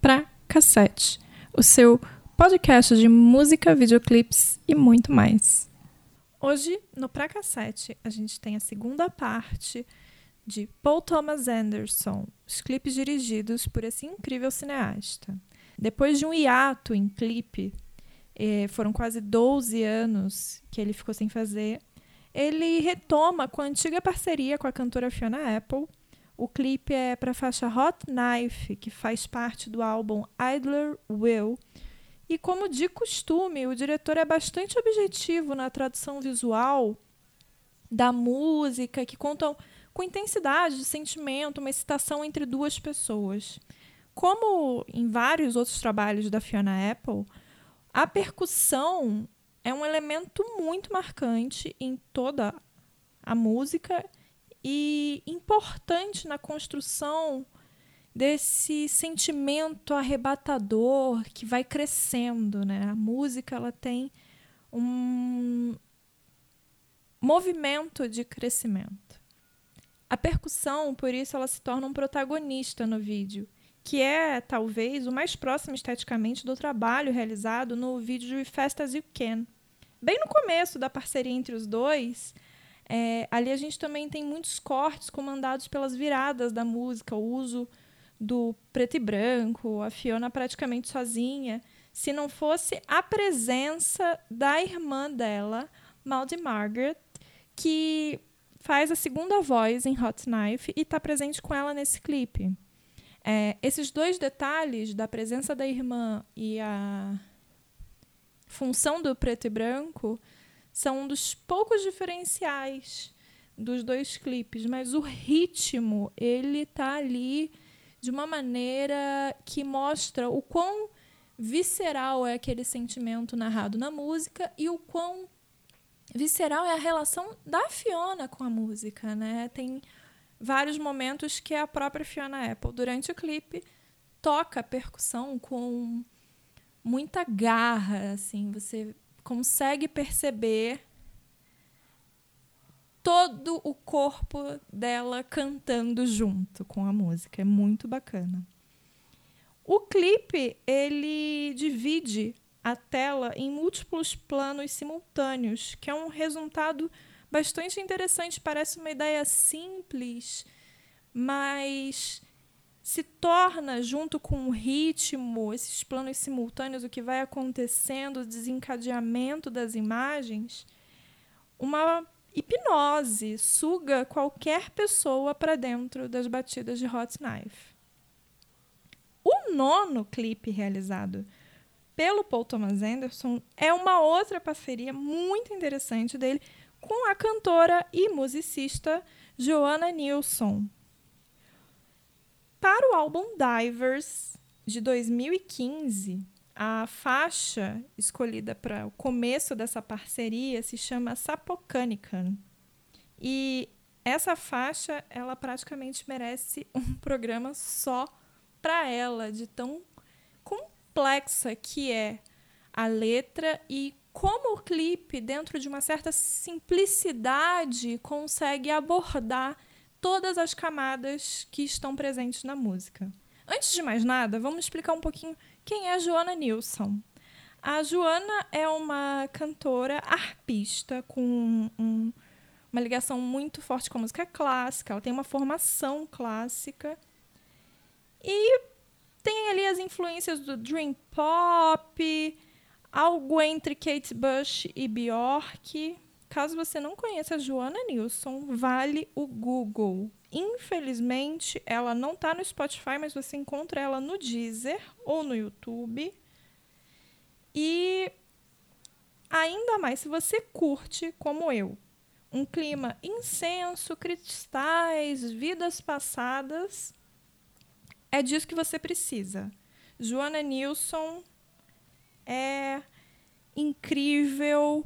Pra cassete, o seu podcast de música, videoclips e muito mais. Hoje, no Pra Cassete, a gente tem a segunda parte de Paul Thomas Anderson, os clipes dirigidos por esse incrível cineasta. Depois de um hiato em clipe, eh, foram quase 12 anos que ele ficou sem fazer, ele retoma com a antiga parceria com a cantora Fiona Apple. O clipe é para a faixa Hot Knife, que faz parte do álbum Idler Will. E como de costume, o diretor é bastante objetivo na tradução visual da música, que contam com intensidade de sentimento, uma excitação entre duas pessoas. Como em vários outros trabalhos da Fiona Apple, a percussão é um elemento muito marcante em toda a música e importante na construção desse sentimento arrebatador que vai crescendo, né? A música ela tem um movimento de crescimento. A percussão, por isso, ela se torna um protagonista no vídeo, que é talvez o mais próximo esteticamente do trabalho realizado no vídeo de Fast as You Can. Bem no começo da parceria entre os dois, é, ali a gente também tem muitos cortes comandados pelas viradas da música, o uso do preto e branco, a Fiona praticamente sozinha. Se não fosse a presença da irmã dela, Maudie Margaret, que faz a segunda voz em Hot Knife e está presente com ela nesse clipe. É, esses dois detalhes da presença da irmã e a função do preto e branco são um dos poucos diferenciais dos dois clipes, mas o ritmo ele tá ali de uma maneira que mostra o quão visceral é aquele sentimento narrado na música e o quão visceral é a relação da Fiona com a música, né? Tem vários momentos que a própria Fiona Apple, durante o clipe, toca a percussão com muita garra, assim, você consegue perceber todo o corpo dela cantando junto com a música. É muito bacana. O clipe, ele divide a tela em múltiplos planos simultâneos, que é um resultado bastante interessante. Parece uma ideia simples, mas se torna, junto com o ritmo, esses planos simultâneos, o que vai acontecendo, o desencadeamento das imagens, uma hipnose, suga qualquer pessoa para dentro das batidas de Hot Knife. O nono clipe realizado pelo Paul Thomas Anderson é uma outra parceria muito interessante dele com a cantora e musicista Joanna Nilsson. Para o álbum Divers de 2015, a faixa escolhida para o começo dessa parceria se chama Sapocanican. E essa faixa, ela praticamente merece um programa só para ela, de tão complexa que é a letra e como o clipe, dentro de uma certa simplicidade, consegue abordar todas as camadas que estão presentes na música. Antes de mais nada, vamos explicar um pouquinho quem é a Joana Nilsson. A Joana é uma cantora arpista com um, uma ligação muito forte com a música clássica. Ela tem uma formação clássica. E tem ali as influências do dream pop, algo entre Kate Bush e Bjork. Caso você não conheça Joana Nilsson, vale o Google. Infelizmente, ela não está no Spotify, mas você encontra ela no Deezer ou no YouTube. E ainda mais se você curte, como eu, um clima incenso, cristais, vidas passadas, é disso que você precisa. Joana Nilsson é incrível,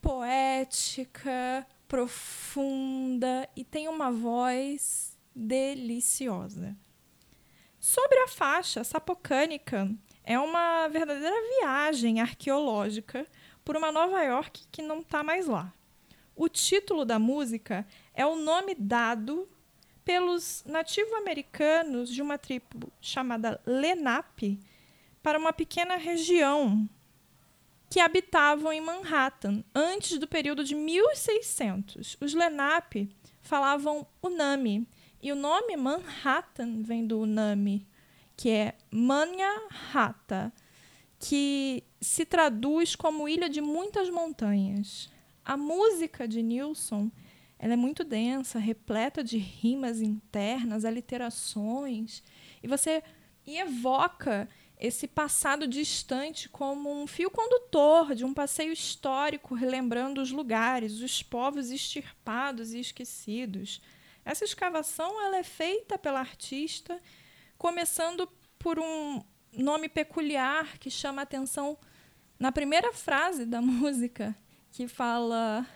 poética, profunda e tem uma voz deliciosa. Sobre a faixa Sapocânica, é uma verdadeira viagem arqueológica por uma Nova York que não está mais lá. O título da música é o nome dado pelos nativo-americanos de uma tribo chamada Lenape para uma pequena região que habitavam em Manhattan antes do período de 1600. Os Lenape falavam Unami, e o nome Manhattan vem do Unami, que é Manhattan, que se traduz como ilha de muitas montanhas. A música de Nilsson ela é muito densa, repleta de rimas internas, aliterações, e você evoca esse passado distante como um fio condutor de um passeio histórico, relembrando os lugares, os povos extirpados e esquecidos. Essa escavação ela é feita pela artista, começando por um nome peculiar que chama a atenção na primeira frase da música, que fala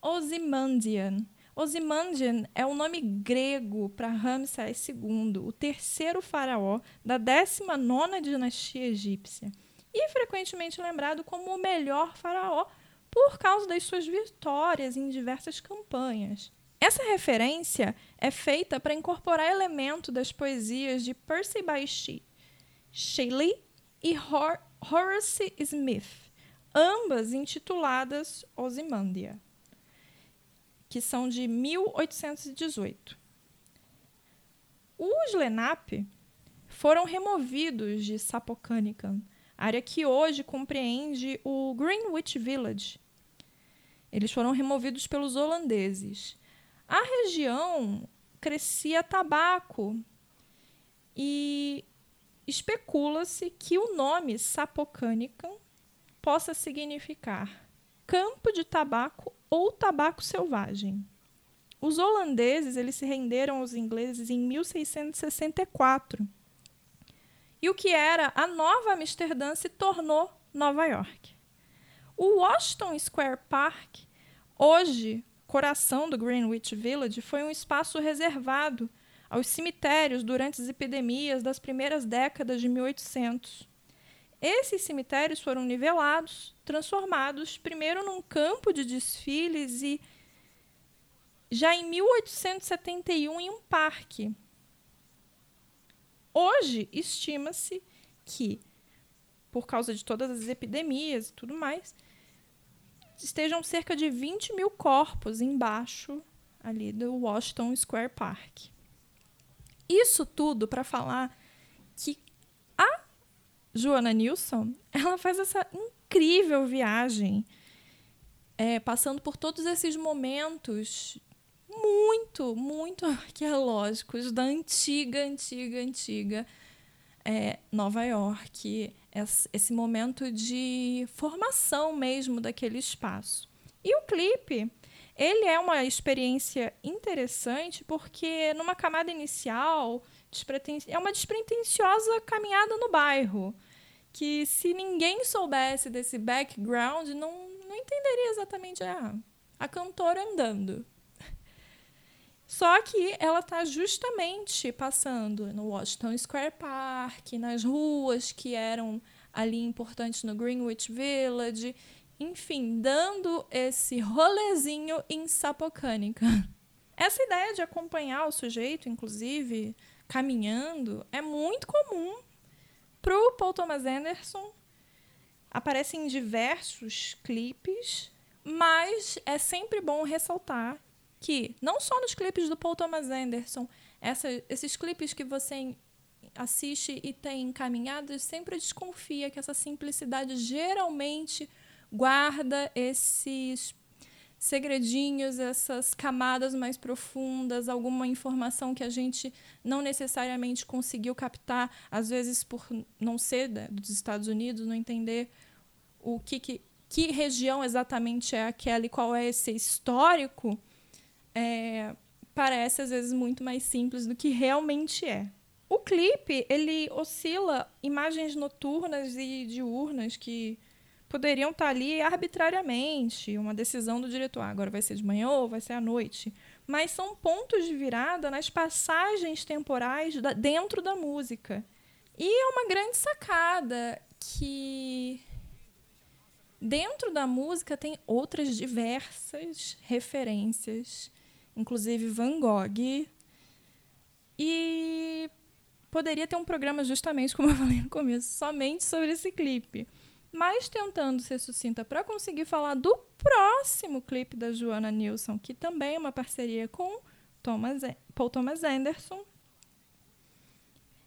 Ozymandian. Ozymandian é o nome grego para Ramsés II, o terceiro faraó da 19ª dinastia egípcia, e frequentemente lembrado como o melhor faraó por causa das suas vitórias em diversas campanhas. Essa referência é feita para incorporar elemento das poesias de Percy Bysshe Shelley e Hor Horace Smith, ambas intituladas Ozymandia que são de 1818. Os Lenape foram removidos de Sapocanican, área que hoje compreende o Greenwich Village. Eles foram removidos pelos holandeses. A região crescia tabaco e especula-se que o nome Sapocanican possa significar campo de tabaco ou tabaco selvagem. Os holandeses eles se renderam aos ingleses em 1664. E o que era a Nova Amsterdã se tornou Nova York. O Washington Square Park, hoje coração do Greenwich Village, foi um espaço reservado aos cemitérios durante as epidemias das primeiras décadas de 1800. Esses cemitérios foram nivelados, transformados primeiro num campo de desfiles e já em 1871 em um parque. Hoje estima-se que, por causa de todas as epidemias e tudo mais, estejam cerca de 20 mil corpos embaixo ali do Washington Square Park. Isso tudo para falar que Joana Nilsson, ela faz essa incrível viagem, é, passando por todos esses momentos muito, muito arqueológicos da antiga, antiga, antiga é, Nova York. Esse momento de formação mesmo daquele espaço. E o clipe, ele é uma experiência interessante porque numa camada inicial é uma despretensiosa caminhada no bairro. Que se ninguém soubesse desse background, não, não entenderia exatamente a, a cantora andando. Só que ela está justamente passando no Washington Square Park, nas ruas que eram ali importantes no Greenwich Village, enfim, dando esse rolezinho em Sapocânica. Essa ideia de acompanhar o sujeito, inclusive, caminhando é muito comum para o Paul Thomas Anderson. Aparece em diversos clipes, mas é sempre bom ressaltar que, não só nos clipes do Paul Thomas Anderson, essa, esses clipes que você assiste e tem caminhadas, sempre desconfia que essa simplicidade geralmente guarda esses segredinhos, essas camadas mais profundas, alguma informação que a gente não necessariamente conseguiu captar, às vezes por não ser dos Estados Unidos, não entender o que, que, que região exatamente é aquela e qual é esse histórico, é, parece às vezes muito mais simples do que realmente é. O clipe ele oscila imagens noturnas e diurnas que poderiam estar ali arbitrariamente, uma decisão do diretor, ah, agora vai ser de manhã ou vai ser à noite. Mas são pontos de virada nas passagens temporais da, dentro da música, E é uma grande sacada que dentro da música tem outras diversas referências, inclusive Van Gogh. E poderia ter um programa justamente como eu falei no começo, somente sobre esse clipe. Mas tentando ser sucinta para conseguir falar do próximo clipe da Joana Nilsson, que também é uma parceria com Thomas, Paul Thomas Anderson,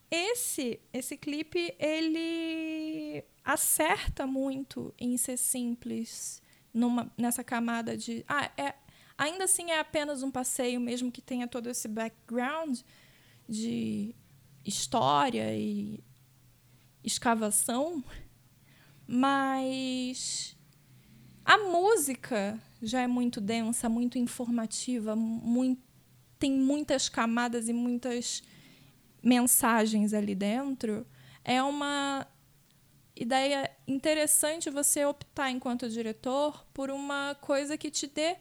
esse esse clipe ele acerta muito em ser simples numa, nessa camada de ah, é, ainda assim é apenas um passeio mesmo que tenha todo esse background de história e escavação mas a música já é muito densa muito informativa muito, tem muitas camadas e muitas mensagens ali dentro, é uma ideia interessante você optar enquanto diretor por uma coisa que te dê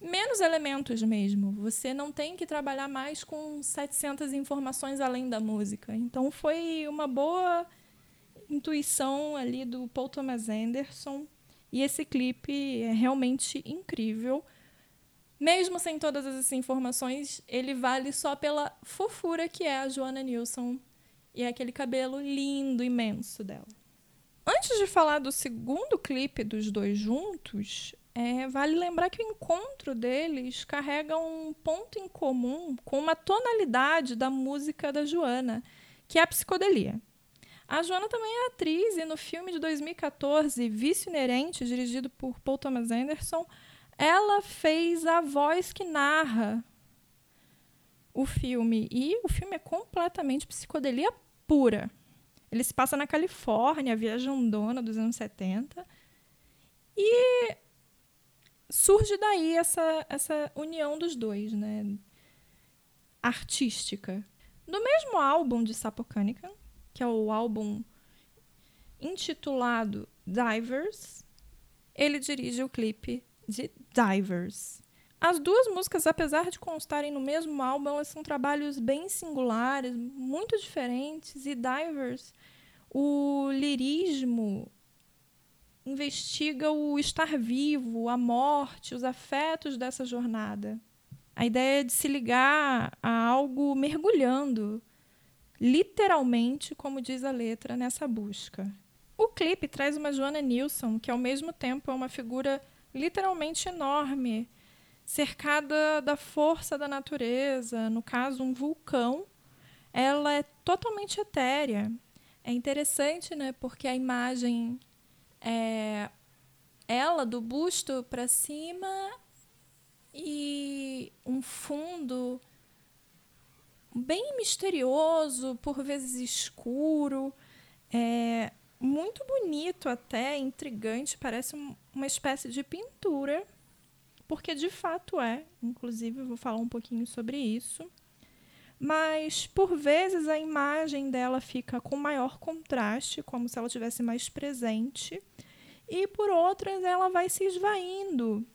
menos elementos mesmo. Você não tem que trabalhar mais com 700 informações além da música. Então foi uma boa intuição ali do Paul Thomas Anderson e esse clipe é realmente incrível. Mesmo sem todas essas informações, ele vale só pela fofura que é a Joana Nilsson e aquele cabelo lindo, imenso dela. Antes de falar do segundo clipe dos dois juntos, é, vale lembrar que o encontro deles carrega um ponto em comum com uma tonalidade da música da Joana, que é a psicodelia. A Joana também é atriz e no filme de 2014, Vício Inerente, dirigido por Paul Thomas Anderson, ela fez a voz que narra o filme. E o filme é completamente psicodelia pura. Ele se passa na Califórnia, viajandona dos anos 70. E surge daí essa, essa união dos dois, né? Artística. Do mesmo álbum de Sapocânica, que é o álbum intitulado Divers, ele dirige o clipe de Divers. As duas músicas, apesar de constarem no mesmo álbum, elas são trabalhos bem singulares, muito diferentes. E Divers, o lirismo investiga o estar vivo, a morte, os afetos dessa jornada. A ideia é de se ligar a algo mergulhando, literalmente, como diz a letra, nessa busca. O clipe traz uma Joana Nilsson, que ao mesmo tempo é uma figura literalmente enorme, cercada da força da natureza, no caso, um vulcão. Ela é totalmente etérea. É interessante, né? Porque a imagem é ela do busto para cima e um fundo bem misterioso, por vezes escuro. É, muito bonito até, intrigante, parece uma espécie de pintura, porque de fato é, inclusive eu vou falar um pouquinho sobre isso. Mas por vezes a imagem dela fica com maior contraste, como se ela tivesse mais presente, e por outras ela vai se esvaindo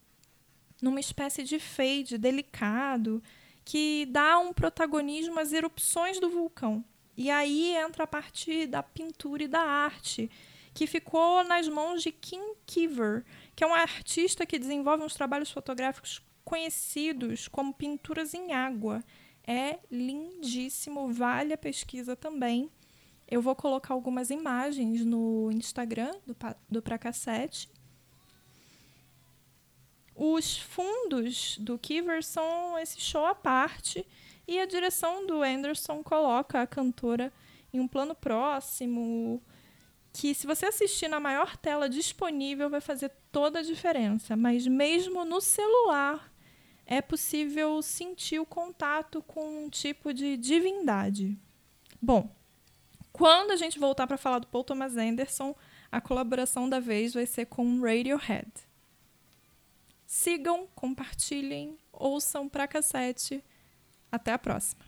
numa espécie de fade delicado que dá um protagonismo às erupções do vulcão. E aí entra a parte da pintura e da arte, que ficou nas mãos de Kim Kiver, que é um artista que desenvolve uns trabalhos fotográficos conhecidos como pinturas em água. É lindíssimo, vale a pesquisa também. Eu vou colocar algumas imagens no Instagram do, do Pra Cassete. Os fundos do Kiver são esse show à parte e a direção do Anderson coloca a cantora em um plano próximo, que se você assistir na maior tela disponível vai fazer toda a diferença, mas mesmo no celular é possível sentir o contato com um tipo de divindade. Bom, quando a gente voltar para falar do Paul Thomas Anderson, a colaboração da vez vai ser com Radiohead. Sigam, compartilhem, ouçam pra cassete até a próxima!